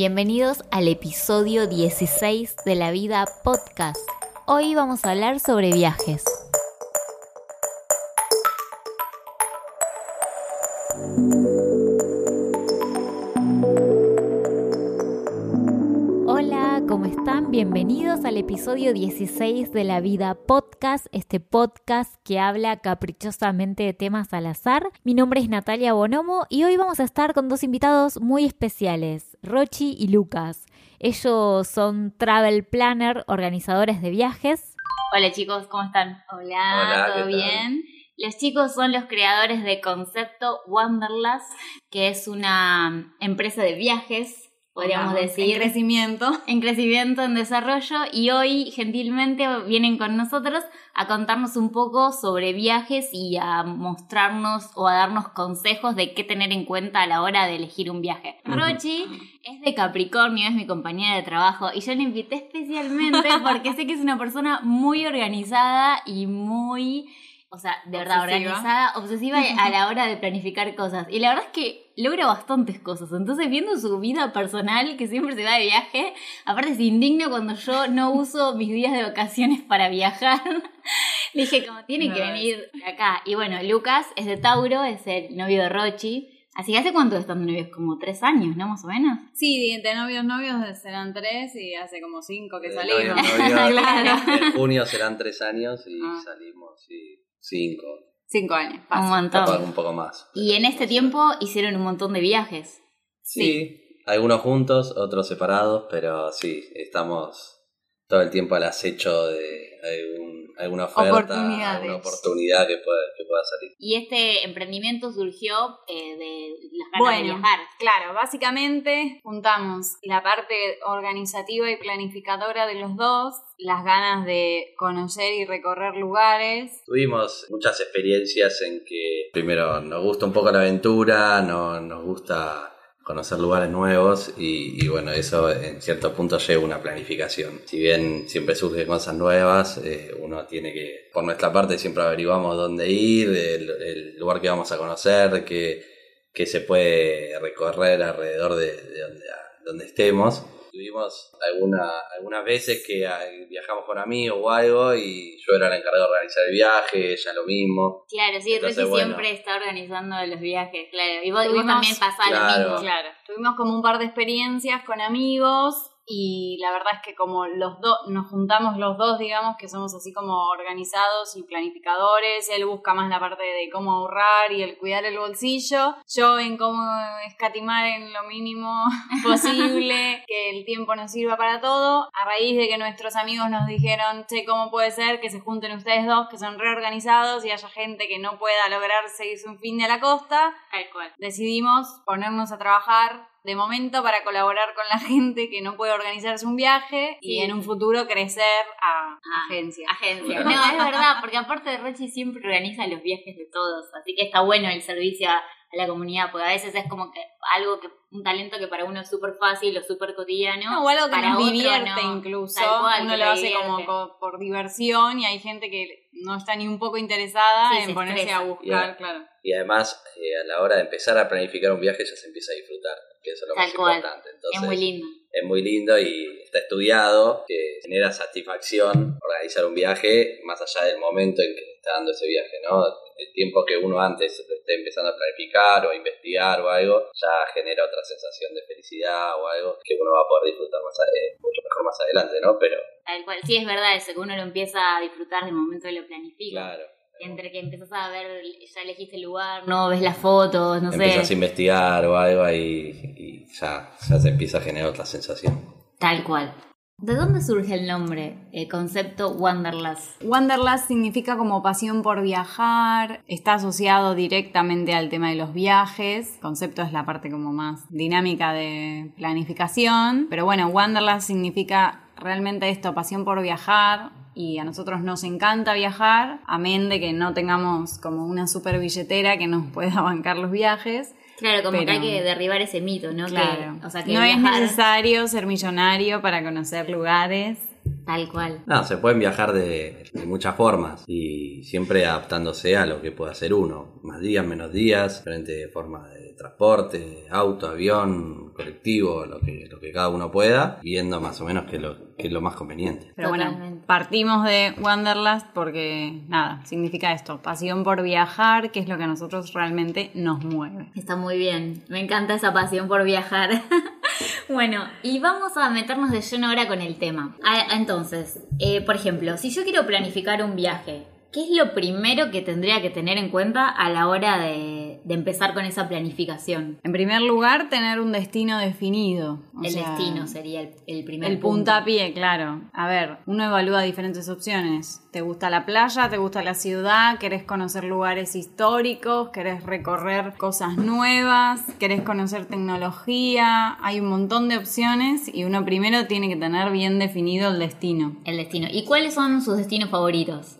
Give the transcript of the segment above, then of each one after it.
Bienvenidos al episodio 16 de La Vida Podcast. Hoy vamos a hablar sobre viajes. Bienvenidos al episodio 16 de La Vida Podcast, este podcast que habla caprichosamente de temas al azar. Mi nombre es Natalia Bonomo y hoy vamos a estar con dos invitados muy especiales, Rochi y Lucas. Ellos son travel planner, organizadores de viajes. Hola chicos, ¿cómo están? Hola, Hola, ¿todo bien? Los chicos son los creadores de Concepto Wanderlust, que es una empresa de viajes, podríamos Vamos, decir. En crecimiento. en crecimiento, en desarrollo y hoy gentilmente vienen con nosotros a contarnos un poco sobre viajes y a mostrarnos o a darnos consejos de qué tener en cuenta a la hora de elegir un viaje. Rochi es de Capricornio, es mi compañera de trabajo y yo la invité especialmente porque sé que es una persona muy organizada y muy... O sea, de verdad, Obsesiva. organizada, obsesiva a la hora de planificar cosas. Y la verdad es que logra bastantes cosas. Entonces, viendo su vida personal, que siempre se va de viaje, aparte se indigna cuando yo no uso mis días de vacaciones para viajar. Le dije, como tiene que venir acá. Y bueno, Lucas es de Tauro, es el novio de Rochi. Así que hace cuánto están de novios, como tres años, ¿no? Más o menos. Sí, de novios, novios serán tres y hace como cinco que De salimos. novios, novios, Claro. En junio serán tres años y Ah. salimos sí, cinco. Cinco años. Un fácil. Montón. un poco más. Y en este tiempo hicieron un montón de viajes. Sí, algunos juntos, otros separados, pero sí, estamos todo el tiempo al acecho de algún- alguna oferta, Oportunidades. alguna oportunidad que pueda, que pueda salir. Y este emprendimiento surgió eh, de las ganas de Bueno, viajar. claro, básicamente juntamos la parte organizativa y planificadora de los dos, las ganas de conocer y recorrer lugares. Tuvimos muchas experiencias en que primero nos gusta un poco la aventura, no, nos gusta conocer lugares nuevos y, bueno, eso en cierto punto lleva una planificación. Si bien siempre surgen cosas nuevas, eh, uno tiene que, por nuestra parte siempre averiguamos dónde ir, el, el lugar que vamos a conocer, qué, qué se puede recorrer alrededor de, de donde, a- donde estemos. Tuvimos alguna, algunas veces que viajamos con amigos o algo y yo era el encargado de organizar el viaje, ella lo mismo. Claro, sí, Entonces, bueno. siempre está organizando los viajes, claro. Y vos, y vos Tuvimos- también pasás Claro. lo mismo. Claro, tuvimos como un par de experiencias con amigos y la verdad es que como los dos nos juntamos los dos, digamos que somos así como organizados y planificadores, él busca más la parte de cómo ahorrar y el cuidar el bolsillo, yo en cómo escatimar en lo mínimo posible, que el tiempo nos sirva para todo, a raíz de que nuestros amigos nos dijeron, che, ¿cómo puede ser que se junten ustedes dos que son reorganizados y haya gente que no pueda lograr seguirse un fin de la costa? Tal cual. decidimos ponernos a trabajar de momento para colaborar con la gente que no puede organizarse un viaje y en un futuro crecer a Ah, agencia. Agencia. No, es verdad, porque aparte de Rochi siempre organiza los viajes de todos, así que está bueno el servicio a, la comunidad, porque a veces es como que algo que, un talento que para uno es súper fácil o súper cotidiano. No, o algo que para nos otro divierte no. incluso. Cual, Uno lo hace como divierte. co- por diversión y hay gente que no está ni un poco interesada Sí, en se ponerse estresa. a buscar, Yeah. claro. Y además, eh, a la hora de empezar a planificar un viaje ya se empieza a disfrutar, que eso es lo Tal más cual. importante. Entonces, es muy lindo. es muy lindo y está estudiado, que genera satisfacción organizar un viaje más allá del momento en que está dando ese viaje, ¿no? El tiempo que uno antes esté empezando a planificar o a investigar o algo, ya genera otra sensación de felicidad o algo que uno va a poder disfrutar más, eh, mucho mejor más adelante, ¿no? Pero, Tal cual. Sí, es verdad eso, que uno lo empieza a disfrutar del momento que lo planifica. claro, Entre que empezás a ver, ya elegiste el lugar, no ves las fotos, no empiezas a sé. investigar o algo y, y ya, ya se empieza a generar otra sensación. Tal cual. ¿De dónde surge el nombre, el concepto Wanderlust? Wanderlust significa como pasión por viajar, está asociado directamente al tema de los viajes, concepto es la parte como más dinámica de planificación, pero bueno, Wanderlust significa realmente esto, pasión por viajar y a nosotros nos encanta viajar, amén de que no tengamos como una super billetera que nos pueda bancar los viajes. Claro, como que Pero- hay que derribar ese mito, ¿no? Claro. Que, o sea, que no es necesario ser millonario para conocer lugares. Tal cual. No, se pueden viajar de, de muchas formas y siempre adaptándose a lo que pueda hacer uno. Más días, menos días, diferente forma de transporte, auto, avión, colectivo, lo que, lo que cada uno pueda, viendo más o menos qué es lo, qué es lo más conveniente. Pero bueno, Totalmente. partimos de Wanderlust porque, nada, significa esto, pasión por viajar, que es lo que a nosotros realmente nos mueve. Está muy bien. Me encanta esa pasión por viajar. bueno, y vamos a meternos de lleno ahora con el tema. Ah, entonces, eh, por ejemplo, si yo quiero planificar un viaje, ¿qué es lo primero que tendría que tener en cuenta a la hora de, de empezar con esa planificación? En primer lugar, tener un destino definido. o el sea, destino sería el, el primer El punto. puntapié, claro. A ver, uno evalúa diferentes opciones. ¿Te gusta la playa? ¿Te gusta la ciudad? ¿Querés conocer lugares históricos? ¿Querés recorrer cosas nuevas? ¿Querés conocer tecnología? Hay un montón de opciones y uno primero tiene que tener bien definido el destino. El destino. ¿Y cuáles son sus destinos favoritos?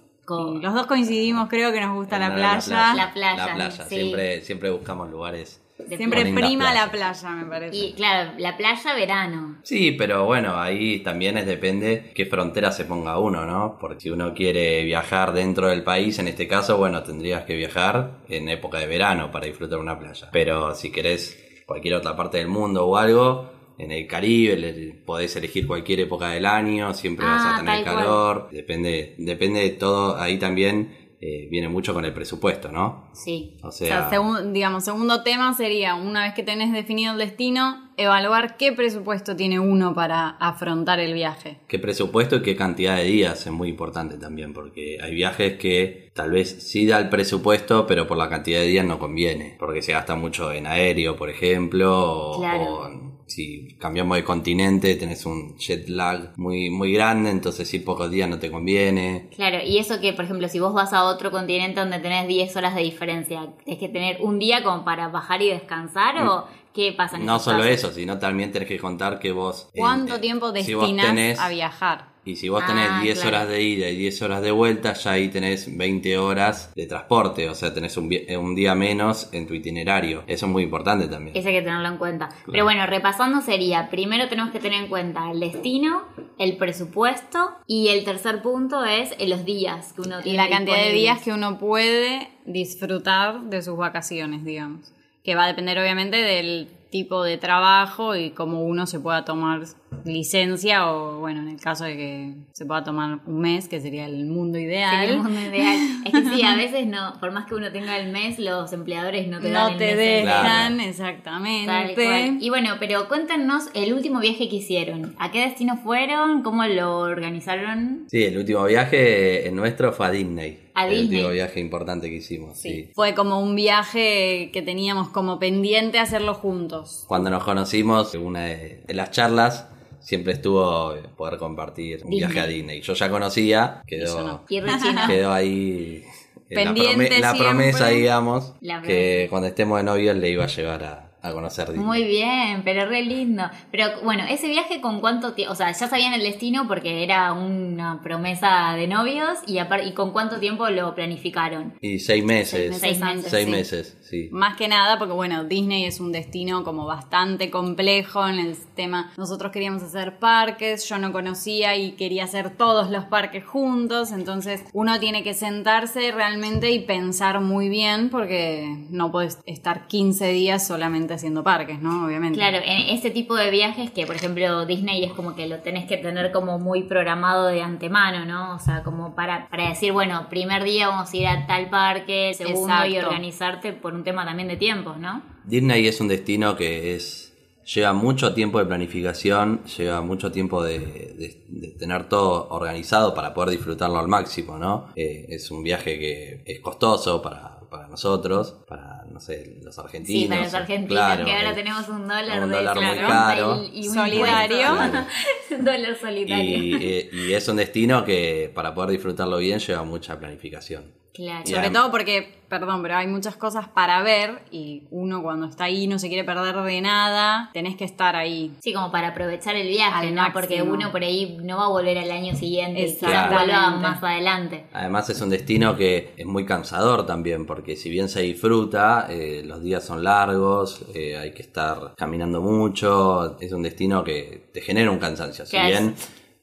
Los dos coincidimos, creo que nos gusta la La playa. La playa, La playa. sí. Siempre, siempre buscamos lugares. de- Siempre prima la playa, me parece. Y claro, la playa verano. Sí, pero bueno, ahí también es depende qué frontera se ponga uno, ¿no? Porque si uno quiere viajar dentro del país, en este caso, bueno, tendrías que viajar en época de verano para disfrutar una playa. Pero si querés cualquier otra parte del mundo o algo, en el Caribe le- podés elegir cualquier época del año, siempre vas Ah, a tener tal cual. calor. Depende, depende de todo, ahí también eh, viene mucho con el presupuesto, ¿no? Sí. O O sea, sea, segun- digamos, segundo tema sería, una vez que tenés definido el destino, evaluar qué presupuesto tiene uno para afrontar el viaje. qué presupuesto y qué cantidad de días es muy importante también, porque hay viajes que tal vez sí da el presupuesto, pero por la cantidad de días no conviene, porque se gasta mucho en aéreo, por ejemplo, o, Claro. o si cambiamos de continente tenés un jet lag muy, muy grande, entonces ir pocos días no te conviene. Claro, y eso que, por ejemplo, si vos vas a otro continente donde tenés 10 horas de diferencia, ¿tenés que tener un día como para bajar y descansar o qué pasa en No esos solo casos? eso, sino también tenés que contar que vos... en- ¿Cuánto eh, tiempo si destinás tenés- a viajar? Y si vos tenés Ah, 10 claro. horas de ida y 10 horas de vuelta, ya ahí tenés 20 horas de transporte, o sea, tenés un, eh, un día menos en tu itinerario. Eso es muy importante también. Eso hay que tenerlo en cuenta. Pero bueno, repasando sería, primero tenemos que tener en cuenta el destino, el presupuesto y el tercer punto es eh, los días que uno Y tiene. la cantidad de días que uno puede disfrutar de sus vacaciones, digamos. Que va a depender obviamente del tipo de trabajo y cómo uno se pueda tomar licencia o, bueno, en el caso de que se pueda tomar un mes, que sería el mundo ideal. Sería el mundo ideal. Es que sí, a veces no, por más que uno tenga el mes, los empleadores no te dan No el te mes dejan, Claro. exactamente. Y bueno, pero cuéntanos el último viaje que hicieron. ¿A qué destino fueron? ¿Cómo lo organizaron? Sí, el último viaje nuestro fue a Disney. A el Disney. último viaje importante que hicimos, sí. Fue como un viaje que teníamos como pendiente hacerlo juntos. Cuando nos conocimos, una de las charlas siempre estuvo poder compartir un Disney. viaje a Disney. Yo ya conocía, quedó, no. Quedó ahí eh, la, prome- la promesa, digamos, La que cuando estemos de novios le iba a llevar a, a conocer Disney. Muy bien, pero re lindo. Pero bueno, ese viaje con cuánto tiempo, o sea, ya sabían el destino porque era una promesa de novios y, y con cuánto tiempo lo planificaron. Y seis meses. meses Seis meses. Seis sí. meses, sí. Más que nada porque, bueno, Disney es un destino como bastante complejo en el tema. Nosotros queríamos hacer parques, yo no conocía y quería hacer todos los parques juntos, entonces uno tiene que sentarse realmente y pensar muy bien porque no puedes estar 15 días solamente haciendo parques, ¿no? Obviamente. Claro, en ese tipo de viajes que, por ejemplo, Disney es como que lo tenés que tener como muy programado de antemano, ¿no? O sea, como para, para decir, bueno, primer día vamos a ir a tal parque, segundo y organizarte por un tema también de tiempos, ¿no? Disney es un destino que es lleva mucho tiempo de planificación, lleva mucho tiempo de, de- de tener todo organizado para poder disfrutarlo al máximo, ¿no? Eh, es un viaje que es costoso para, para nosotros, para, no sé, los argentinos. Sí, para los argentinos, Claro, que ahora eh, tenemos un dólar, un de dólar muy 50 caro. y, y un Solidario. un dólar solidario. Y, eh, y es un destino que para poder disfrutarlo bien lleva mucha planificación. Claro. Y Sobre todo porque, perdón, pero hay muchas cosas para ver y uno cuando está ahí no se quiere perder de nada, tenés que estar ahí. Sí, como para aprovechar el viaje, Al ¿no? máximo. Porque uno por ahí no va a volver al año siguiente, quizás vuelva más adelante. Además es un destino que es muy cansador también, porque si bien se disfruta, eh, los días son largos, eh, hay que estar caminando mucho, es un destino que te genera un cansancio. Si bien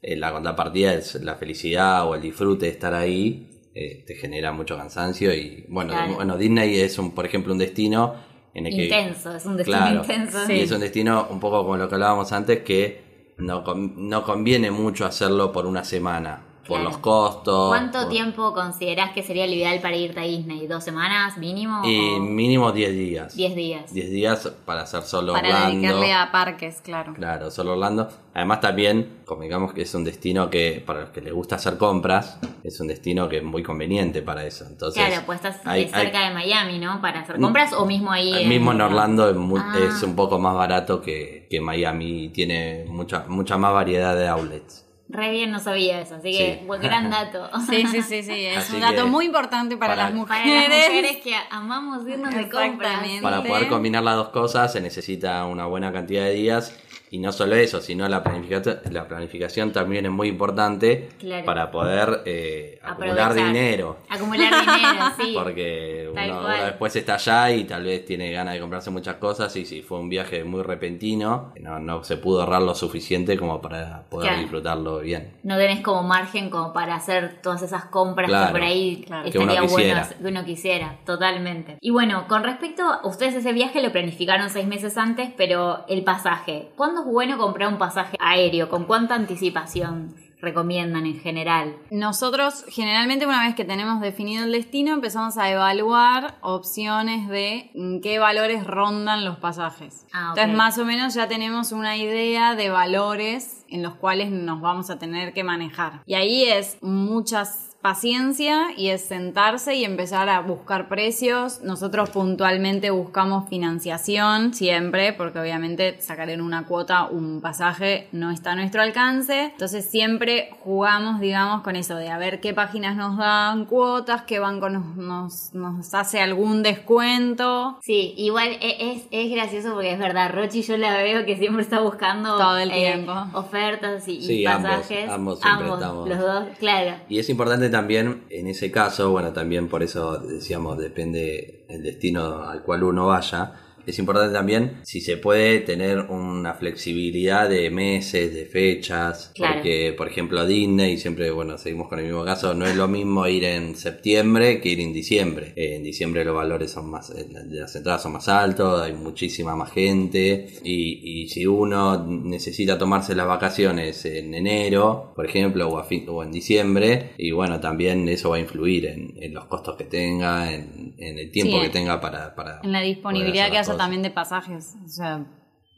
eh, la contrapartida es la felicidad o el disfrute de estar ahí, eh, te genera mucho cansancio y bueno, Claro. bueno, Disney es un, por ejemplo, un destino en el que... Intenso, es un destino Claro. intenso. Y es un destino un poco como lo que hablábamos antes, que no, no conviene mucho hacerlo por una semana, por Claro. los costos. ¿Cuánto por- tiempo considerás que sería el ideal para irte a Disney? ¿Dos semanas mínimo? Y o mínimo 10 días. diez días? 10 días para hacer solo Para Orlando. dedicarle a parques, claro. Claro, solo Orlando. Además también, como digamos que es un destino que para los que les gusta hacer compras, es un destino que es muy conveniente para eso. Entonces, Claro, pues estás hay- cerca hay- de Miami, ¿no? Para hacer compras o mismo ahí. el mismo en Orlando es, mu- Ah. es un poco más barato que, que Miami y tiene mucha, mucha más variedad de outlets. Re bien, no sabía eso, así que Sí. buen gran dato. Sí, sí, sí, sí. Es Así un dato muy importante para, para- las Para mujeres. las mujeres que amamos irnos de compras. Para poder combinar las dos cosas se necesita una buena cantidad de días y no solo eso, sino la planificación, la planificación también es muy importante Claro. para poder eh, acumular dinero. Acumular dinero, sí. Porque uno, después está allá y tal vez tiene ganas de comprarse muchas cosas y si fue un viaje muy repentino, no, no se pudo ahorrar lo suficiente como para poder Claro. disfrutarlo bien. No tenés como margen como para hacer todas esas compras Claro, que por ahí claro. Que estaría bueno que uno quisiera, totalmente. Y bueno, con respecto a ustedes ese viaje lo planificaron seis meses antes, pero el pasaje, ¿cuándo es bueno comprar un pasaje aéreo? ¿Con cuánta anticipación recomiendan en general? Nosotros generalmente una vez que tenemos definido el destino empezamos a evaluar opciones de en qué valores rondan los pasajes. Ah. Entonces más o menos ya tenemos una idea de valores en los cuales nos vamos a tener que manejar. Y ahí es muchas paciencia y es sentarse y empezar a buscar precios. Nosotros puntualmente buscamos financiación siempre, porque obviamente sacar en una cuota un pasaje no está a nuestro alcance. Entonces siempre jugamos, digamos, con eso de a ver qué páginas nos dan cuotas, qué banco nos, nos, nos hace algún descuento. Sí, igual e- es, es gracioso porque es verdad, Rochi yo la veo que siempre está buscando Todo el eh, tiempo. ofertas y, ambos, pasajes. ambos siempre estamos- los dos, claro. Y es importante también, en ese caso, bueno, también por eso decíamos, depende el destino al cual uno vaya, es importante también si se puede tener una flexibilidad de meses, de fechas, Claro. porque por ejemplo Disney, siempre, bueno, seguimos con el mismo caso, no es lo mismo ir en septiembre que ir en diciembre. Eh, en diciembre los valores son más, eh, las entradas son más altos, hay muchísima más gente y, y si uno necesita tomarse las vacaciones en enero, por ejemplo, o, a fin- o en diciembre, y bueno, también eso va a influir en, en los costos que tenga, en, en el tiempo Sí, que tenga para... para En la disponibilidad que las también de pasajes. O sea,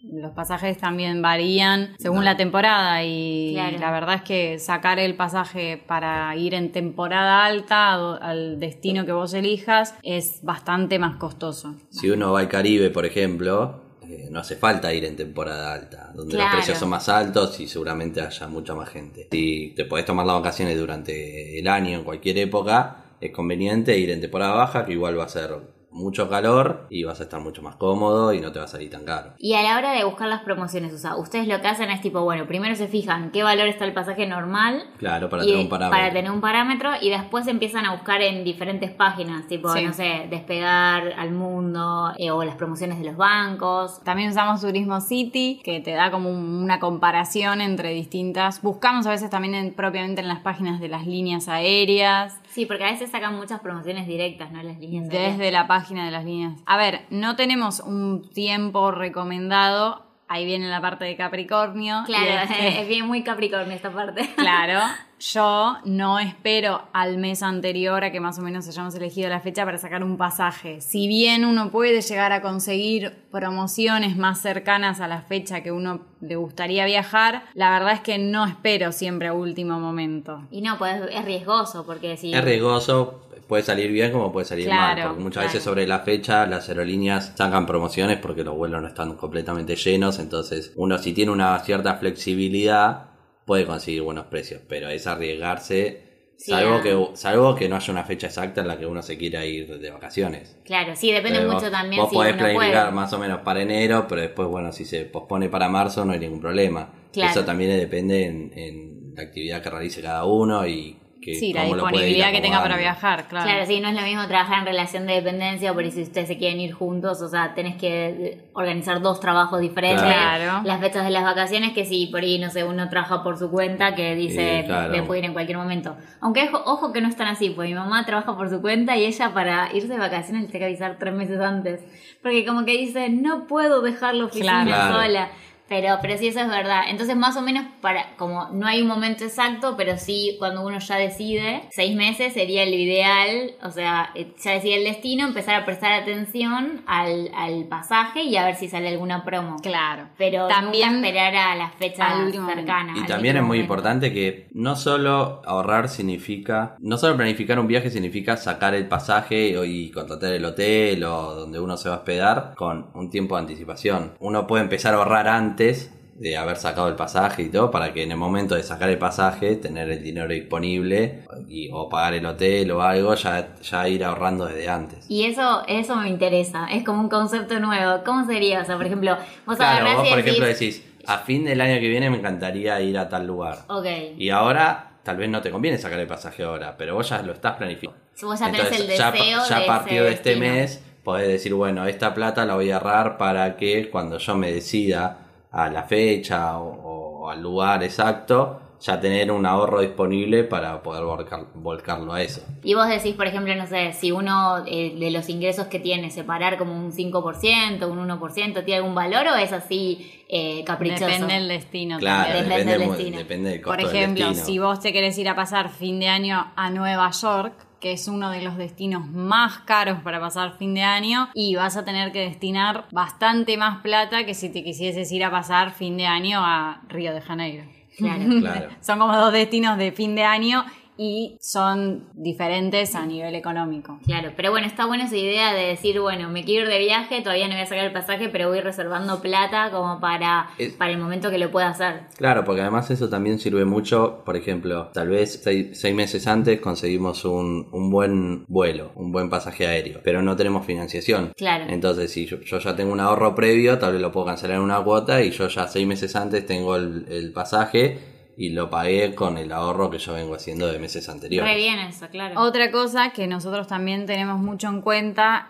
los pasajes también varían según la temporada y Claro. la verdad es que sacar el pasaje para ir en temporada alta al destino que vos elijas es bastante más costoso. Si uno va al Caribe, por ejemplo, eh, no hace falta ir en temporada alta, donde Claro. los precios son más altos y seguramente haya mucha más gente. Si te podés tomar las vacaciones durante el año, en cualquier época, es conveniente ir en temporada baja, que igual va a ser mucho calor y vas a estar mucho más cómodo y no te va a salir tan caro. Y a la hora de buscar las promociones, o sea, ustedes lo que hacen es tipo, bueno, primero se fijan qué valor está el pasaje normal. Claro, para y- tener un parámetro. para tener un parámetro y después empiezan a buscar en diferentes páginas, tipo, Sí. no sé, despegar al mundo eh, o las promociones de los bancos. También usamos Turismo City, que te da como un- una comparación entre distintas. Buscamos a veces también en- propiamente en las páginas de las líneas aéreas. Sí, porque a veces sacan muchas promociones directas, ¿no? Las líneas aéreas. Desde la página de las líneas. A ver, no tenemos un tiempo recomendado. Ahí viene la parte de Capricornio. Claro, es que- es bien muy Capricornio esta parte. claro. Yo no espero al mes anterior a que más o menos hayamos elegido la fecha para sacar un pasaje. Si bien uno puede llegar a conseguir promociones más cercanas a la fecha que uno le gustaría viajar, la verdad es que no espero siempre a último momento. Y no, pues es riesgoso porque si... Es riesgoso, puede salir bien como puede salir Claro, mal, porque muchas claro. veces sobre la fecha las aerolíneas sacan promociones porque los vuelos no están completamente llenos, entonces uno si tiene una cierta flexibilidad puede conseguir buenos precios, pero es arriesgarse, Sí, salvo, ah. que, salvo que no haya una fecha exacta en la que uno se quiera ir de vacaciones. Claro, sí, depende Pero mucho vos- también Vos si podés uno planificar puede. más o menos para enero, pero después, bueno, si se pospone para marzo no hay ningún problema. Claro. Eso también depende en, en la actividad que realice cada uno y, que Sí, la disponibilidad que tenga para viajar, claro. Claro, sí, no es lo mismo trabajar en relación de dependencia, por si ustedes se quieren ir juntos, o sea, tenés que eh, organizar dos trabajos diferentes, Claro. las fechas de las vacaciones, que si por ahí, no sé, uno trabaja por su cuenta, que dice, Sí, claro. me puedo ir en cualquier momento. Aunque ojo, ojo que no están así, porque mi mamá trabaja por su cuenta y ella para irse de vacaciones le tiene que avisar tres meses antes, porque como que dice, no puedo dejar la oficina Claro. Claro. Pero, pero sí, eso es verdad. Entonces, más o menos, para como no hay un momento exacto, pero sí cuando uno ya decide, seis meses sería lo ideal. O sea, eh, ya decide el destino, empezar a prestar atención al, al pasaje y a ver si sale alguna promo. Claro. Pero También esperar a las fechas al último momento. cercanas. Y también es muy momento. importante que no solo ahorrar significa, no solo planificar un viaje significa sacar el pasaje o- y contratar el hotel o donde uno se va a hospedar con un tiempo de anticipación. Uno puede empezar a ahorrar antes de haber sacado el pasaje y todo para que en el momento de sacar el pasaje tener el dinero disponible y, o pagar el hotel o algo ya, ya ir ahorrando desde antes. Y eso, eso me interesa. Es como un concepto nuevo. ¿Cómo sería? O sea, por ejemplo, vos Claro, vos por decís, ejemplo decís, a fin del año que viene me encantaría ir a tal lugar. Ok. Y ahora tal vez no te conviene sacar el pasaje ahora, pero vos ya lo estás planificando. Si vos ya tenés el ya, deseo ya de a partir ese de este destino. mes podés decir, bueno, esta plata la voy a ahorrar para que cuando yo me decida a la fecha o, o al lugar exacto, ya tener un ahorro disponible para poder volcar- volcarlo a eso. Y vos decís, por ejemplo, no sé, si uno eh, de los ingresos que tiene, separar como un 5%, un 1%, ¿tiene algún valor o es así eh, caprichoso? Depende del destino. Claro, también. Depende depende, del destino. depende del Por del ejemplo, destino. si vos te querés ir a pasar fin de año a Nueva York, que es uno de los destinos más caros para pasar fin de año, y vas a tener que destinar bastante más plata que si te quisieses ir a pasar fin de año a Río de Janeiro. Claro. Claro. Son como dos destinos de fin de año y son diferentes a nivel económico. Claro, pero bueno, está buena esa idea de decir, bueno, me quiero ir de viaje, todavía no voy a sacar el pasaje, pero voy reservando plata como para, Es- para el momento que lo pueda hacer. Claro, porque además eso también sirve mucho, por ejemplo, tal vez seis, seis meses antes conseguimos un, un buen vuelo, un buen pasaje aéreo, pero no tenemos financiación. Claro. Entonces, si yo, yo ya tengo un ahorro previo, tal vez lo puedo cancelar en una cuota y yo ya seis meses antes tengo el, el pasaje y lo pagué con el ahorro que yo vengo haciendo de meses anteriores. Re bien eso, claro. Otra cosa que nosotros también tenemos mucho en cuenta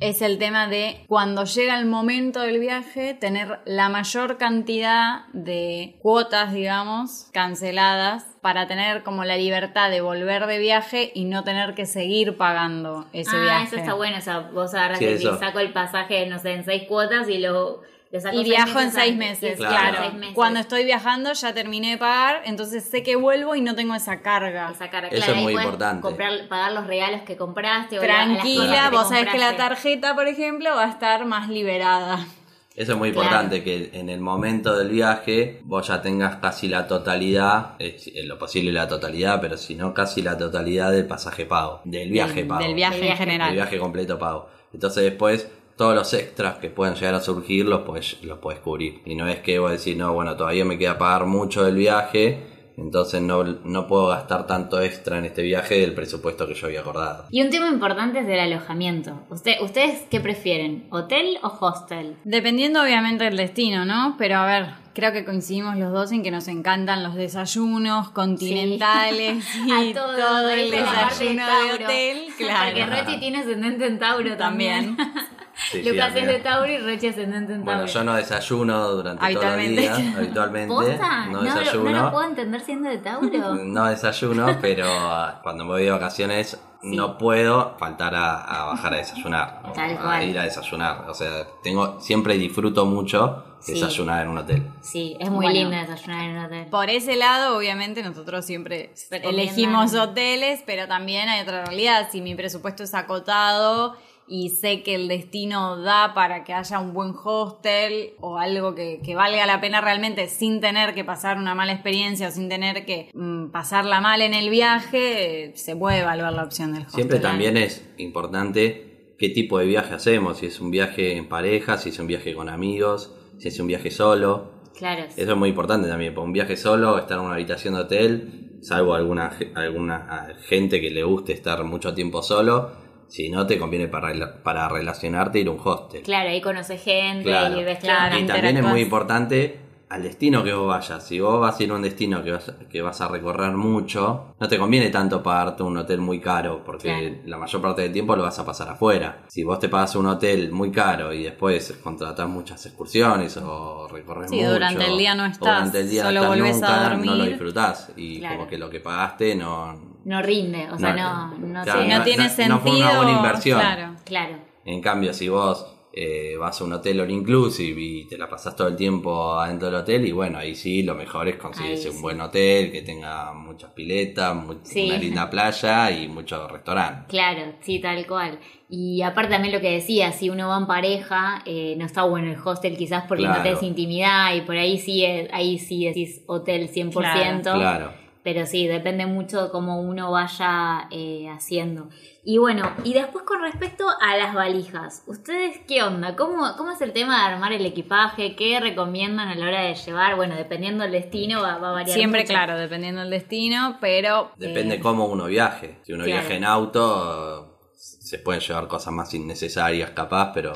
es el tema de cuando llega el momento del viaje, tener la mayor cantidad de cuotas, digamos, canceladas para tener como la libertad de volver de viaje y no tener que seguir pagando ese ah, viaje. eso está bueno, o sea, vos agarras Sí, y saco el pasaje, no sé, en seis cuotas y lo, Y seis viajo en seis meses, Y Claro. claro. seis meses. Cuando estoy viajando ya terminé de pagar, entonces sé que vuelvo y no tengo esa carga. Esa cara, Eso claro, es muy importante. Comprar, pagar los regalos que compraste. o la- las cosas Tranquila, que vos sabés que la tarjeta, por ejemplo, va a estar más liberada. Eso es muy Claro. importante, que en el momento del viaje vos ya tengas casi la totalidad, eh, en lo posible la totalidad, pero si no casi la totalidad del pasaje pago, del viaje Del- pago. Del viaje Del en general. el viaje completo pago. Entonces después todos los extras que puedan llegar a surgir los puedes, los puedes cubrir. Y no es que vos decís, no, bueno, todavía me queda pagar mucho del viaje, entonces no, no puedo gastar tanto extra en este viaje del presupuesto que yo había acordado. Y un tema importante es el alojamiento. Usted, ¿Ustedes qué prefieren? ¿Hotel o hostel? Dependiendo obviamente del destino, ¿no? Pero a ver, creo que coincidimos los dos en que nos encantan los desayunos continentales A y todo el desayuno de hotel, Porque claro. Rochi tiene ascendente en Tauro también. También. Sí, sí, Lucas es amiga. de Tauro y Rochi ascendente en Tauro. Bueno, yo no desayuno durante todo el día, habitualmente. ¿Posta? No No, lo- desayuno. no lo puedo entender siendo de Tauro. No desayuno, pero ah, cuando me voy de vacaciones no puedo faltar a, a bajar a desayunar. o Tal a cual. ir a desayunar. O sea, tengo siempre disfruto mucho Sí. desayunar en un hotel. Sí, es muy Bueno. lindo desayunar en un hotel. Por ese lado, obviamente, nosotros siempre elegimos hoteles, pero también hay otra realidad. Si mi presupuesto es acotado y sé que el destino da para que haya un buen hostel o algo que, que valga la pena realmente sin tener que pasar una mala experiencia o sin tener que mm, pasarla mal en el viaje, se puede evaluar la opción del hostel. Siempre también es importante qué tipo de viaje hacemos. Si es un viaje en pareja, si es un viaje con amigos, si es un viaje solo. Claro. Eso es muy importante también. Para un viaje solo, estar en una habitación de hotel, salvo alguna, alguna ah, gente que le guste estar mucho tiempo solo. Si no, te conviene para, para relacionarte ir a un hostel. Claro, ahí conoce gente Claro. y ves Claro. Y también es muy importante al destino que vos vayas. Si vos vas a ir a un destino que vas, que vas a recorrer mucho, no te conviene tanto pagarte un hotel muy caro, porque Claro. la mayor parte del tiempo lo vas a pasar afuera. Si vos te pagas un hotel muy caro y después contratás muchas excursiones o recorres Sí, mucho, durante el día no estás, durante el día solo no estás volvés a nunca, no lo disfrutás y Claro. como que lo que pagaste no... No rinde, o sea, no, no, claro, no tiene no fue una sentido, buena inversión. claro. Claro. En cambio, si vos eh, vas a un hotel all inclusive y te la pasás todo el tiempo adentro del hotel, y bueno, ahí sí, lo mejor es conseguirse Ahí un sí. buen hotel que tenga muchas piletas, mu- Sí. una linda playa y muchos restaurantes. Claro, sí, tal cual. Y aparte también lo que decía, si uno va en pareja, eh, no está bueno el hostel quizás porque no Claro. tenés intimidad y por ahí sí, es- ahí sí decís hotel 100%. Claro. Pero sí, depende mucho de cómo uno vaya eh, haciendo. Y bueno, y después con respecto a las valijas, ¿ustedes qué onda? ¿Cómo, ¿Cómo es el tema de armar el equipaje? ¿Qué recomiendan a la hora de llevar? Bueno, dependiendo del destino va, va a variar. Siempre, mucho. claro, dependiendo del destino, pero... Depende eh, cómo uno viaje. Si uno claro. viaja en auto, se pueden llevar cosas más innecesarias capaz, pero,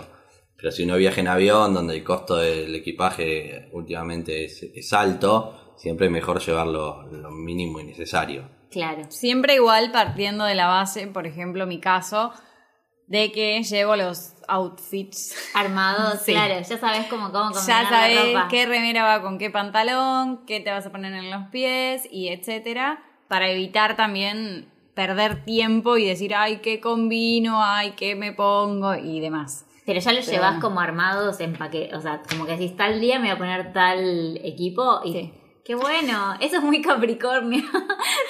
pero si uno viaja en avión, donde el costo del equipaje últimamente es, es alto, siempre es mejor llevar lo, lo mínimo y necesario. Claro. Siempre igual partiendo de la base, por ejemplo, mi caso, de que llevo los outfits. Armados, Sí. claro, ya sabes cómo, cómo combinar Ya la sabes ropa. qué remera va con qué pantalón, qué te vas a poner en los pies y etcétera, para evitar también perder tiempo y decir, ay, qué combino, ay, qué me pongo y demás. Pero ya los Pero llevas como armados en paquete, o sea, como que decís tal día me voy a poner tal equipo y Sí. Qué bueno, eso es muy Capricornio,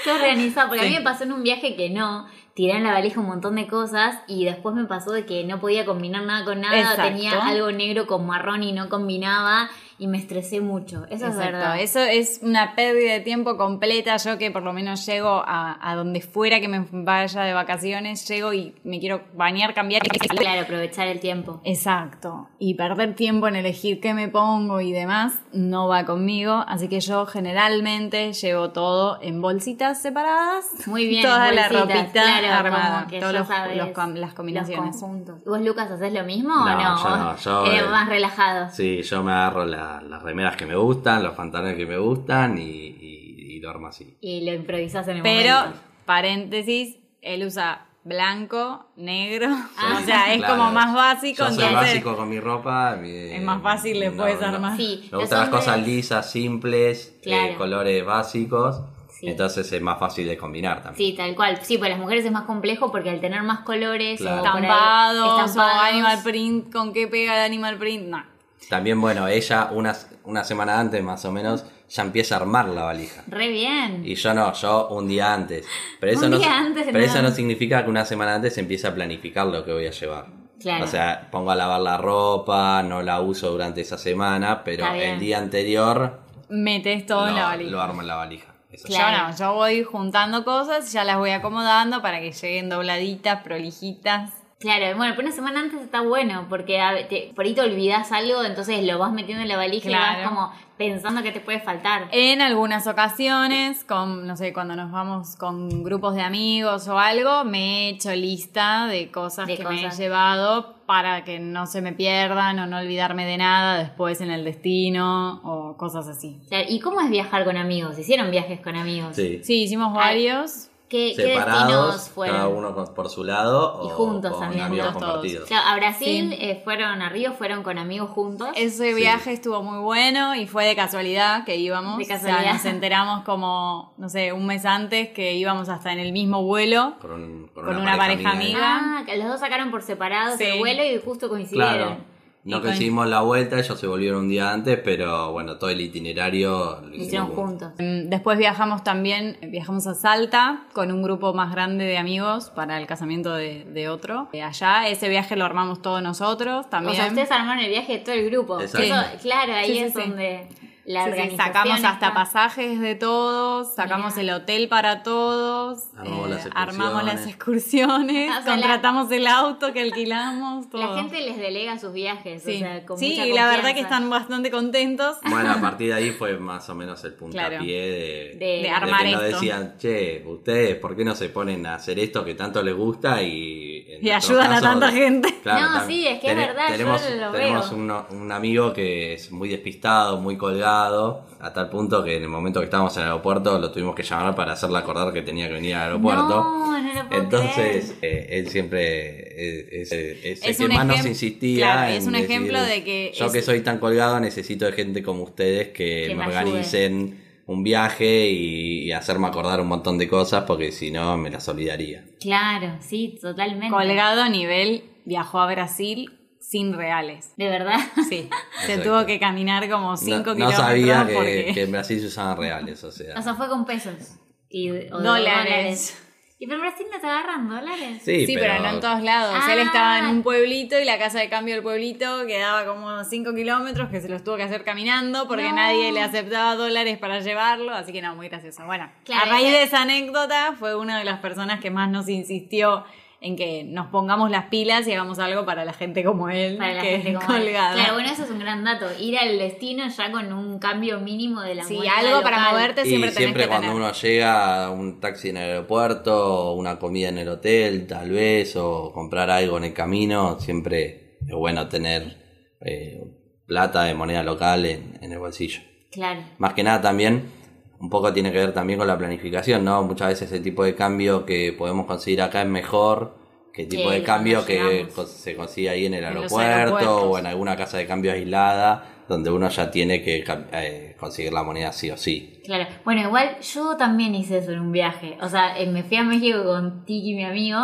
se organiza, porque a mí me pasó en un viaje que no, tiré en la valija un montón de cosas y después me pasó de que no podía combinar nada con nada, Exacto. tenía algo negro con marrón y no combinaba y me estresé mucho, eso es Exacto. verdad. Eso es una pérdida de tiempo completa. Yo que por lo menos llego a, a donde fuera que me vaya de vacaciones, llego y me quiero bañar, cambiar. Claro, aprovechar el tiempo. Exacto. Y perder tiempo en elegir qué me pongo y demás no va conmigo. Así que yo generalmente llevo todo en bolsitas separadas. Muy bien, Toda la bolsitas, ropita claro, armada. como que Todos ya los, sabes los com- las combinaciones. Los conjuntos. ¿Y vos, Lucas, haces lo mismo o No, no? yo no, yo, eh, más relajado. Sí, yo me agarro la- las remeras que me gustan, los pantalones que me gustan y, y, y lo armo así. Y lo improvisás en el Pero, momento. paréntesis, él usa blanco, negro. Ah, o sea, es Claro, como más básico. Yo soy entonces- básico con mi ropa. mi- Es más fácil, le puedes armar. Sí, Me gustan las hombres- cosas lisas, simples, Claro. eh, colores básicos. Sí. Entonces es más fácil de combinar también. Sí, tal cual. Sí, para las mujeres es más complejo porque al tener más colores Claro. ahí Estampados, estampados, o animal print, con qué pega el animal print, no. También, bueno, ella una, una semana antes más o menos ya empieza a armar la valija. Re bien. Y yo no, yo un día antes. Pero eso, Un no, día antes, pero no. eso no significa que una semana antes empiece a planificar lo que voy a llevar. Claro. O sea, pongo a lavar la ropa, no la uso durante esa semana, pero el día anterior Metes todo en la valija. lo armo en la valija. Eso. Claro. Yo voy juntando cosas, ya las voy acomodando para que lleguen dobladitas, prolijitas. Claro, bueno, pero una semana antes está bueno porque a- te- por ahí te olvidas algo, entonces lo vas metiendo en la valija y vas como pensando que te puede faltar. En algunas ocasiones, con, no sé, cuando nos vamos con grupos de amigos o algo, me he hecho lista de cosas De que me he cosas. llevado para que no se me pierdan o no olvidarme de nada después en el destino o cosas así. Claro, ¿Y cómo es viajar con amigos? ¿Hicieron viajes con amigos? Sí. Sí, hicimos Ah, varios. ¿Qué, qué destinos Separados, fueron? cada uno por su lado Y o juntos con también, amigos juntos todos. compartidos. Claro, a Brasil Sí. eh, fueron a Río, fueron con amigos juntos. Ese Sí. viaje estuvo muy bueno y fue de casualidad que íbamos. De O sea, casualidad. nos enteramos como, no sé, un mes antes que íbamos hasta en el mismo vuelo. Con, un- con Con una, una pareja, pareja amiga. amiga. Ah, que los dos sacaron por separado Sí. el vuelo y justo coincidieron. Claro. No conseguimos la vuelta, ellos se volvieron un día antes, pero bueno, todo el itinerario lo hicieron hicimos juntos. Mm, Después viajamos también, viajamos a Salta con un grupo más grande de amigos para el casamiento de, de otro. Eh, Allá ese viaje lo armamos todos nosotros también. O sea, ustedes armaron el viaje de todo el grupo. Eso, claro, ahí Sí, es sí. donde la Sí, sí, organización sacamos hasta pasajes de todos, sacamos el hotel para todos, Armamos las armamos las excursiones. excursiones, o sea, la- contratamos el auto que alquilamos, todo. La gente les delega sus viajes. sí, o sea, con Sí, mucha y la verdad que están bastante contentos. Bueno, a partir de ahí fue más o menos el puntapié Claro. de, De- De armar que nos decían, che, ustedes, ¿por qué no se ponen a hacer esto que tanto les gusta y... ayudan a tanta gente. No, sí, es que es verdad, yo Tenemos, lo tenemos veo. uno- un amigo que es muy despistado, muy colgado a tal punto que en el momento que estábamos en el aeropuerto lo tuvimos que llamar para hacerle acordar que tenía que venir al aeropuerto. No, no lo puedo Entonces, eh, él siempre eh, es, es el que más nos insistía. claro, es un decir, ejemplo de que Yo es- que soy tan colgado necesito de gente como ustedes que, Que me me organicen un viaje y, y hacerme acordar un montón de cosas porque si no me las olvidaría. Claro, sí, totalmente. Colgado a nivel, viajó a Brasil sin reales. De verdad. Sí, se tuvo que caminar como 5 No, no kilómetros sabía que, porque... que en Brasil se usaban reales, o sea. O sea, fue con pesos. Y, o Dólares. ¿Y pero en Brasil no te agarran dólares? sí, Sí, pero... no en todos lados. Ah. Él estaba en un pueblito y la casa de cambio del pueblito quedaba como 5 kilómetros que se los tuvo que hacer caminando porque No. nadie le aceptaba dólares para llevarlo. Así que no, muy gracioso. Bueno, Claro, a raíz de esa anécdota fue una de las personas que más nos insistió en que nos pongamos las pilas y hagamos algo para la gente como él, Para la que gente es como él. colgada. Claro, bueno, eso es un gran dato. Ir al destino ya con un cambio mínimo de la Sí, algo para moverte Y siempre siempre, tenés que cuando tener. uno llega, un taxi en el aeropuerto, una comida en el hotel, tal vez, o comprar algo en el camino, siempre es bueno tener eh, plata de moneda local en, en el bolsillo. Claro. Más que nada también, un poco tiene que ver también con la planificación, ¿no? Muchas veces el tipo de cambio que podemos conseguir acá es mejor que el tipo Que de cambio que se consigue ahí en el aeropuerto o en alguna casa de cambio aislada, donde uno ya tiene que eh, conseguir la moneda sí o sí. Claro. Bueno, igual yo también hice eso en un viaje. O sea, eh, me fui a México con Tiki, mi amigo.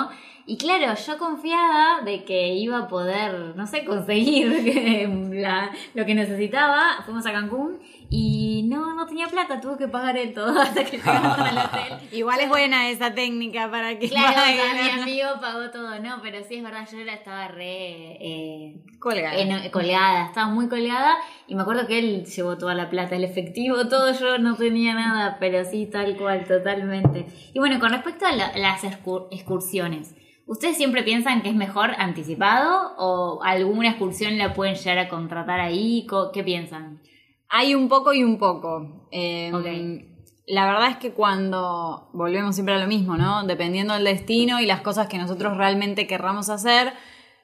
Y claro, yo confiada de que iba a poder, no sé, conseguir la- lo que necesitaba. Fuimos a Cancún y no, no tenía plata, tuve que pagar él todo hasta que llegamos al hotel. Igual es buena esa técnica para que Claro, o paguen. sea, mi amigo pagó todo, no, pero sí es verdad, yo era, estaba re eh, Colgada. colgada, estaba muy colgada y me acuerdo que él llevó toda la plata, el efectivo, todo, yo no tenía nada, pero sí, tal cual, totalmente. Y bueno, con respecto a la- las excur- excursiones, ¿ustedes siempre piensan que es mejor anticipado o alguna excursión la pueden llegar a contratar ahí? ¿Qué piensan? Hay un poco y un poco. Eh, Ok. La verdad es que cuando volvemos siempre a lo mismo, ¿no? Dependiendo del destino y las cosas que nosotros realmente querramos hacer,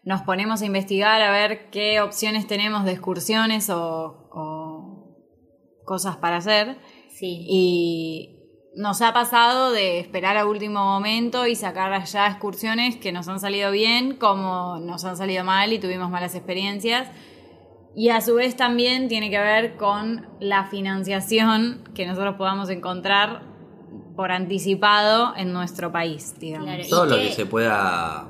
nos ponemos a investigar a ver qué opciones tenemos de excursiones o, o cosas para hacer. Sí. Y nos ha pasado de esperar a último momento y sacar allá excursiones que nos han salido bien, como nos han salido mal y tuvimos malas experiencias. Y a su vez también tiene que ver con la financiación que nosotros podamos encontrar por anticipado en nuestro país, digamos. Claro. ¿Y Todo lo que se pueda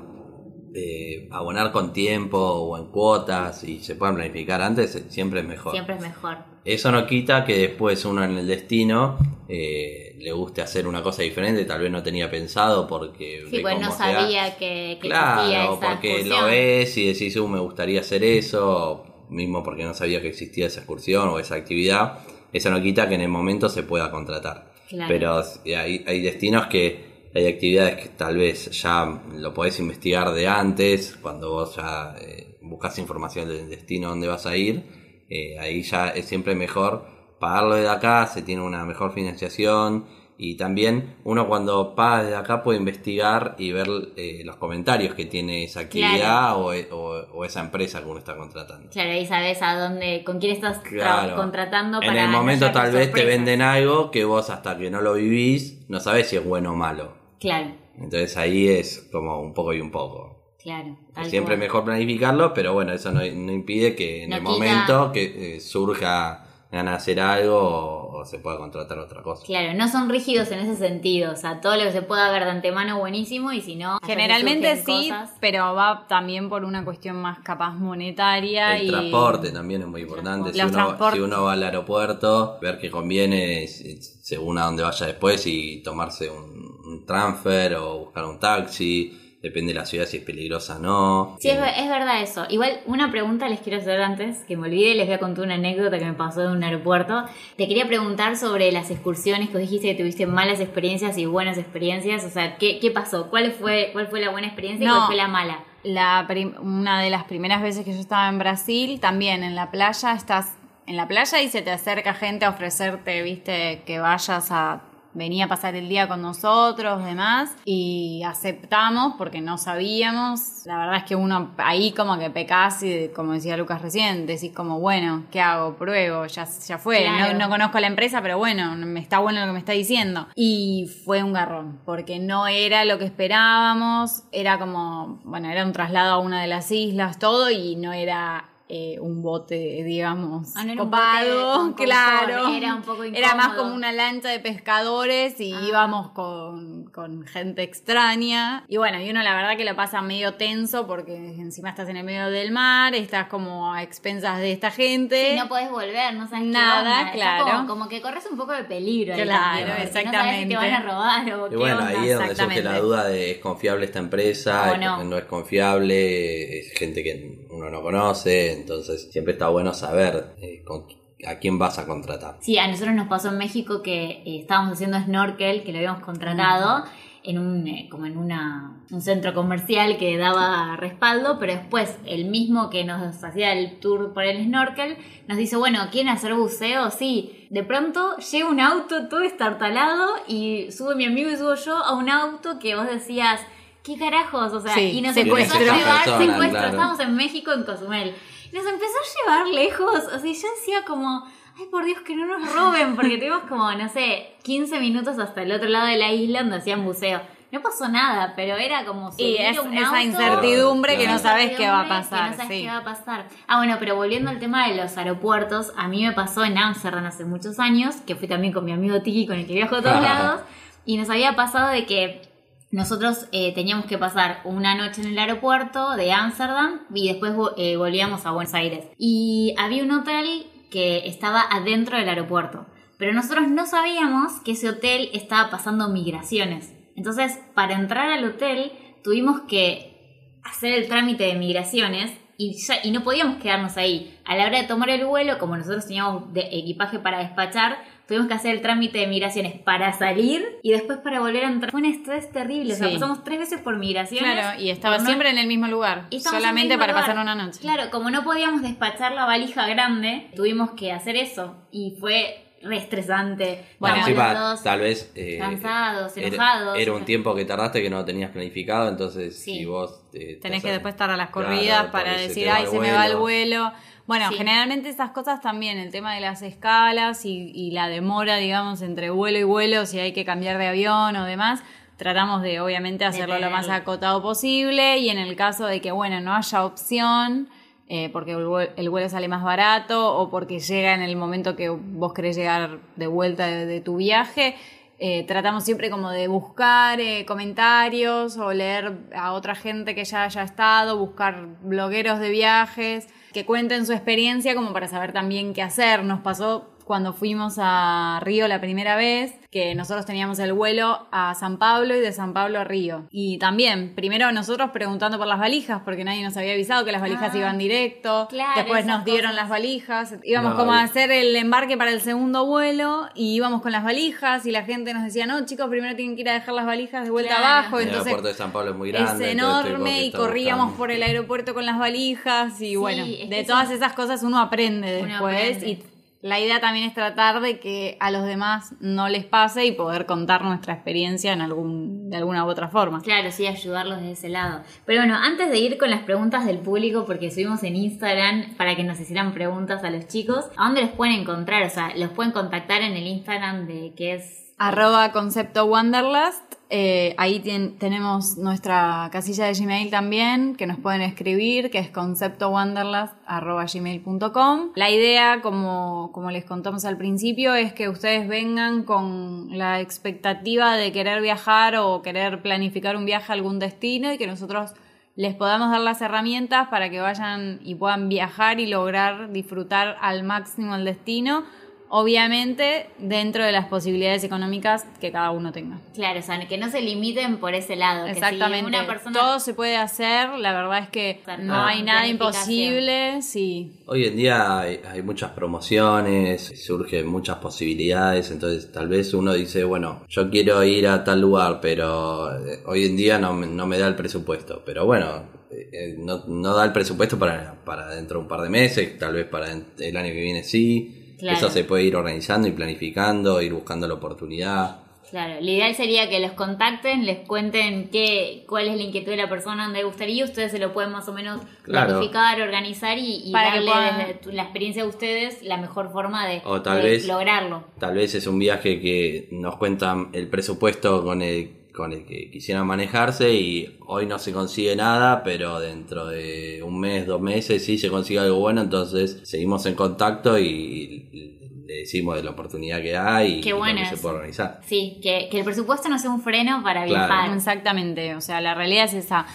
eh, abonar con tiempo o en cuotas y se puedan planificar antes, siempre es mejor. Siempre es mejor. Eso no quita que después uno en el destino eh, le guste hacer una cosa diferente, tal vez no tenía pensado porque... Sí, pues no sabía que, que existía Claro, esa porque excursión. lo ves y decís, uh, me gustaría hacer eso, mismo porque no sabía que existía esa excursión o esa actividad, eso no quita que en el momento se pueda contratar. Claro. Pero hay, hay destinos que hay actividades que tal vez ya lo podés investigar de antes, cuando vos ya eh, buscas información del destino donde vas a ir, eh, ahí ya es siempre mejor pagarlo de acá, se tiene una mejor financiación y también uno cuando paga desde acá puede investigar y ver eh, los comentarios que tiene esa actividad o, o- o esa empresa que uno está contratando. Claro, ahí sabes a dónde, con quién estás Claro. contratando para En el momento tal vez te venden algo que vos hasta que no lo vivís no sabés si es bueno o malo. Claro, Entonces ahí es como un poco y un poco. claro. Siempre es mejor planificarlo, pero bueno, eso no, no impide que en No el quita- momento que eh, surja ganas de hacer algo o, o se pueda contratar otra cosa. Claro, no son rígidos en ese sentido. O sea, todo lo que se pueda ver de antemano buenísimo y si no. Generalmente sí, cosas. pero va también por una cuestión más capaz monetaria El y transporte también es muy importante. Si uno, transportes. si uno va al aeropuerto, ver que conviene según a dónde vaya después y tomarse un, un transfer o buscar un taxi. Depende de la ciudad si es peligrosa o no. Sí, es, ver- es verdad eso. Igual, una pregunta les quiero hacer antes, que me olvidé, les voy a contar una anécdota que me pasó en un aeropuerto. Te quería preguntar sobre las excursiones que vos dijiste que tuviste malas experiencias y buenas experiencias. O sea, ¿qué, qué pasó? ¿Cuál fue, ¿Cuál fue la buena experiencia y No. cuál fue la mala? La prim- una de las primeras veces que yo estaba en Brasil, también en la playa, estás en la playa y se te acerca gente a ofrecerte, viste, que vayas a venía a pasar el día con nosotros, demás, y aceptamos porque no sabíamos. La verdad es que uno ahí como que pecás y, como decía Lucas recién, decís como, bueno, ¿qué hago? Pruebo, ya, ya fue. Claro. No, no conozco la empresa, pero bueno, me está bueno lo que me está diciendo. Y fue un garrón, porque no era lo que esperábamos, era como, bueno, era un traslado a una de las islas, todo, y no era eh, un bote, digamos, Ah, no era un copado, bote claro. era un poco Era más como una lancha de pescadores y Ah. íbamos con, con gente extraña. Y bueno, y uno la verdad que lo pasa medio tenso porque encima estás en el medio del mar, estás como a expensas de esta gente. Y no podés volver, no sabes qué Nada, onda. Estás claro. Como, como que corres un poco de peligro. ahí Claro, también, porque No sabes si exactamente. te van a robar o Y qué bueno, onda. ahí es donde surge exactamente. la duda de es confiable esta empresa, no. no. es confiable, es gente que uno no conoce, entonces siempre está bueno saber eh, con- a quién vas a contratar. Sí, a nosotros nos pasó en México que eh, estábamos haciendo snorkel, que lo habíamos contratado en un eh, como en una un centro comercial que daba respaldo, pero después el mismo que nos hacía el tour por el snorkel nos dice, bueno, ¿quieren hacer buceo? Sí. De pronto llega un auto todo estartalado y sube mi amigo y subo yo a un auto que vos decías, ¿qué carajos? O sea, Sí, y nos empezó a llevar, Persona, secuestro, claro. estábamos en México, en Cozumel. Y nos empezó a llevar lejos, o sea, yo decía como, ay por Dios, que no nos roben, porque tuvimos como, no sé, 15 minutos hasta el otro lado de la isla donde hacían buceo. No pasó nada, pero era como Y es un esa auto, incertidumbre que no sabes qué va a pasar. Que no sabes sí. qué va a pasar. Ah, bueno, pero volviendo al tema de los aeropuertos, a mí me pasó en Amsterdam hace muchos años, que fui también con mi amigo Tiki, con el que viajo a todos lados, y nos había pasado de que nosotros eh, teníamos que pasar una noche en el aeropuerto de Ámsterdam y después eh, volvíamos a Buenos Aires. Y había un hotel que estaba adentro del aeropuerto, pero nosotros no sabíamos que ese hotel estaba pasando migraciones. Entonces, para entrar al hotel tuvimos que hacer el trámite de migraciones y, ya- y no podíamos quedarnos ahí. A la hora de tomar el vuelo, como nosotros teníamos equipaje para despachar, tuvimos que hacer el trámite de migraciones para salir y después para volver a entrar. Fue un estrés terrible, o sea, Sí. pasamos tres veces por migraciones. Claro, y estaba no- siempre en el mismo lugar, solamente mismo para lugar. pasar una noche. Claro, como no podíamos despachar la valija grande, tuvimos que hacer eso y fue re estresante. Bueno, Encima, tal vez eh, cansados, era- enojados. Era, un tiempo que tardaste que no tenías planificado, entonces Sí. si vos te- Tenés te que después estar a las corridas para decir, ay, se me va el vuelo". Bueno, Sí. generalmente esas cosas también, el tema de las escalas y, y la demora, digamos, entre vuelo y vuelo, si hay que cambiar de avión o demás, tratamos de obviamente hacerlo lo más acotado posible y en el caso de que, bueno, no haya opción, eh, porque el vuelo, el vuelo sale más barato o porque llega en el momento que vos querés llegar de vuelta de, de tu viaje, eh, tratamos siempre como de buscar eh, comentarios o leer a otra gente que ya haya estado, buscar blogueros de viajes que cuenten su experiencia como para saber también qué hacer. Nos pasó cuando fuimos a Río la primera vez, que nosotros teníamos el vuelo a San Pablo y de San Pablo a Río. Y también, primero nosotros preguntando por las valijas, porque nadie nos había avisado que las valijas Ah, iban directo. claro, Después nos dieron cosas. las valijas. Íbamos No, como a hacer el embarque para el segundo vuelo y íbamos con las valijas y la gente nos decía, no, chicos, primero tienen que ir a dejar las valijas de vuelta Claro. abajo. El Entonces, aeropuerto de San Pablo es muy es grande. tuvimos enorme y corríamos buscando. por el aeropuerto con las valijas y Sí, bueno, es de todas sí. esas cosas uno aprende Uno después aprende. y la idea también es tratar de que a los demás no les pase y poder contar nuestra experiencia en algún de alguna u otra forma. Claro, sí, ayudarlos de ese lado. Pero bueno, antes de ir con las preguntas del público, porque subimos en Instagram para que nos hicieran preguntas a los chicos, ¿a dónde los pueden encontrar? O sea, los pueden contactar en el Instagram de que es... Arroba concepto Wanderlust. Eh, ahí tenemos nuestra casilla de Gmail también, que nos pueden escribir, que es conceptowanderlust.gmail.com. La idea, como les contamos al principio, es que ustedes vengan con la expectativa de querer viajar o querer planificar un viaje a algún destino y que nosotros les podamos dar las herramientas para que vayan y puedan viajar y lograr disfrutar al máximo el destino, obviamente dentro de las posibilidades económicas que cada uno tenga. Claro, o sea, que no se limiten por ese lado. que si Exactamente. una persona... Todo se puede hacer, la verdad es que no hay nada imposible, sí. Hoy en día hay, hay muchas promociones, surgen muchas posibilidades, entonces tal vez uno dice, bueno, yo quiero ir a tal lugar, pero eh, hoy en día no, me- no me da el presupuesto. Pero bueno, eh, eh, no, no da el presupuesto para, para dentro de un par de meses, tal vez para el año que viene sí. Claro. Eso se puede ir organizando y planificando, ir buscando la oportunidad. Claro, lo ideal sería que los contacten, les cuenten qué, cuál es la inquietud de la persona, dónde gustaría, ustedes se lo pueden más o menos Claro. planificar, organizar y, y Para darle puedan- desde tu- la experiencia de ustedes la mejor forma de, O tal de vez- lograrlo. Tal vez es un viaje que nos cuentan el presupuesto con el, con el que quisieran manejarse y hoy no se consigue nada, pero dentro de un mes, dos meses sí se consigue algo bueno, entonces seguimos en contacto y le decimos de la oportunidad que hay y Qué lo bueno que se puede organizar. Sí, que, que el presupuesto no sea un freno para Claro. viajar. Exactamente, o sea, la realidad es esa.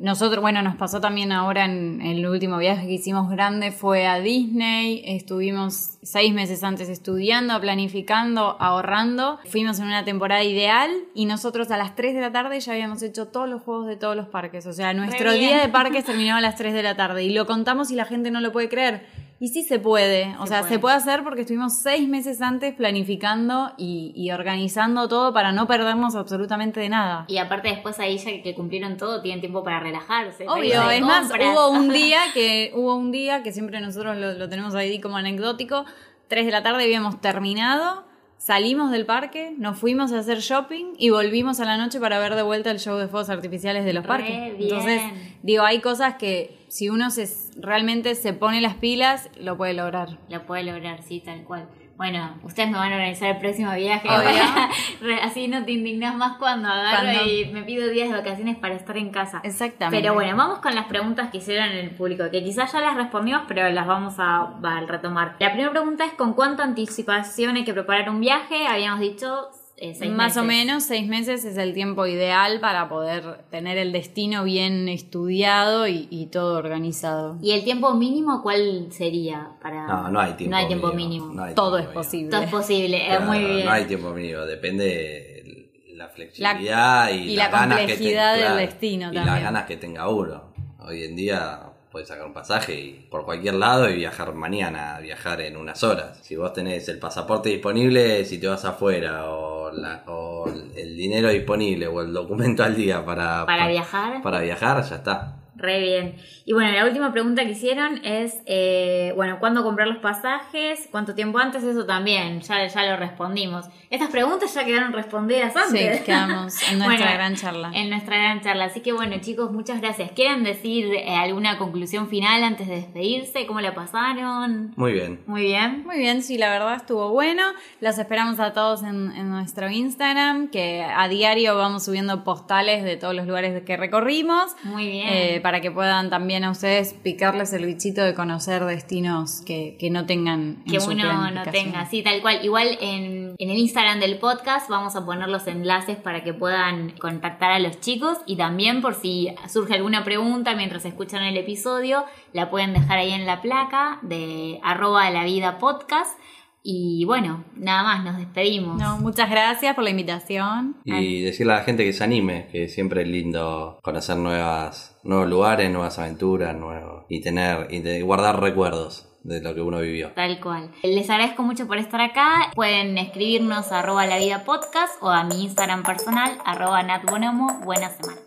Nosotros, bueno, nos pasó también ahora en, el último viaje que hicimos grande, fue a Disney, estuvimos seis meses antes estudiando, planificando, ahorrando, fuimos en una temporada ideal y nosotros a las 3 de la tarde ya habíamos hecho todos los juegos de todos los parques, o sea, nuestro día de parques terminaba a las 3 de la tarde y lo contamos y la gente no lo puede creer. Y sí se puede, o Se sea, puede. se puede hacer porque estuvimos seis meses antes planificando y, y organizando todo para no perdernos absolutamente de nada. Y aparte después ahí ya que cumplieron todo, tienen tiempo para relajarse. Obvio, es más, hubo un día que, hubo un día que siempre nosotros lo, lo tenemos ahí como anecdótico, 3 de la tarde habíamos terminado, salimos del parque, nos fuimos a hacer shopping y volvimos a la noche para ver de vuelta el show de fuegos artificiales de los Re parques. bien. Entonces, digo, hay cosas que si uno se, realmente se pone las pilas, lo puede lograr. Lo puede lograr, sí, tal cual. Bueno, ustedes me van a organizar el próximo viaje. Así no te indignas más cuando agarro Cuando- y me pido días de vacaciones para estar en casa. Exactamente. Pero bueno, vamos con las preguntas que hicieron en el público, que quizás ya las respondimos, pero las vamos a, a retomar. La primera pregunta es ¿con cuánta anticipación hay que preparar un viaje? Habíamos dicho eh, seis Más o menos seis meses es el tiempo ideal para poder tener el destino bien estudiado y, y todo organizado. ¿Y el tiempo mínimo cuál sería para...? No, no hay tiempo No hay tiempo mínimo. mínimo. No hay Todo es mínimo. posible. Todo es posible, eh, Claro, muy bien. No hay tiempo mínimo, depende de la flexibilidad y, y las la ganas que complejidad te- del claro, destino y también. las ganas que tenga uno. Hoy en día puedes sacar un pasaje y por cualquier lado y viajar mañana, viajar en unas horas. Si vos tenés el pasaporte disponible, si te vas afuera o, la- o el dinero disponible o el documento al día para, Para pa- viajar. para viajar, ya está. Re bien. Y bueno, la última pregunta que hicieron es, eh, bueno, ¿cuándo comprar los pasajes? ¿Cuánto tiempo antes? Eso también, ya, ya lo respondimos. Estas preguntas ya quedaron respondidas antes. Sí, quedamos en nuestra Bueno, gran charla. En nuestra gran charla. Así que bueno, chicos, muchas gracias. ¿Quieren decir eh, alguna conclusión final antes de despedirse? ¿Cómo la pasaron? Muy bien. Muy bien. Muy bien, sí, la verdad estuvo bueno. Los esperamos a todos en, en nuestro Instagram, que a diario vamos subiendo postales de todos los lugares que recorrimos. Muy bien. eh, para que puedan también a ustedes picarles el bichito de conocer destinos que, que no tengan en que su uno no tenga, sí, tal cual. Igual en, en el Instagram del podcast vamos a poner los enlaces para que puedan contactar a los chicos y también por si surge alguna pregunta mientras escuchan el episodio, la pueden dejar ahí en la placa de arroba la vida podcast. Y bueno, nada más, nos despedimos. No, muchas gracias por la invitación. Y decirle a la gente que se anime, que siempre es lindo conocer nuevas, nuevos lugares, nuevas aventuras, nuevos, y tener, y de- guardar recuerdos de lo que uno vivió. Tal cual. Les agradezco mucho por estar acá. Pueden escribirnos a arroba la vida podcast o a mi Instagram personal, arroba natbonomo. Buena semana.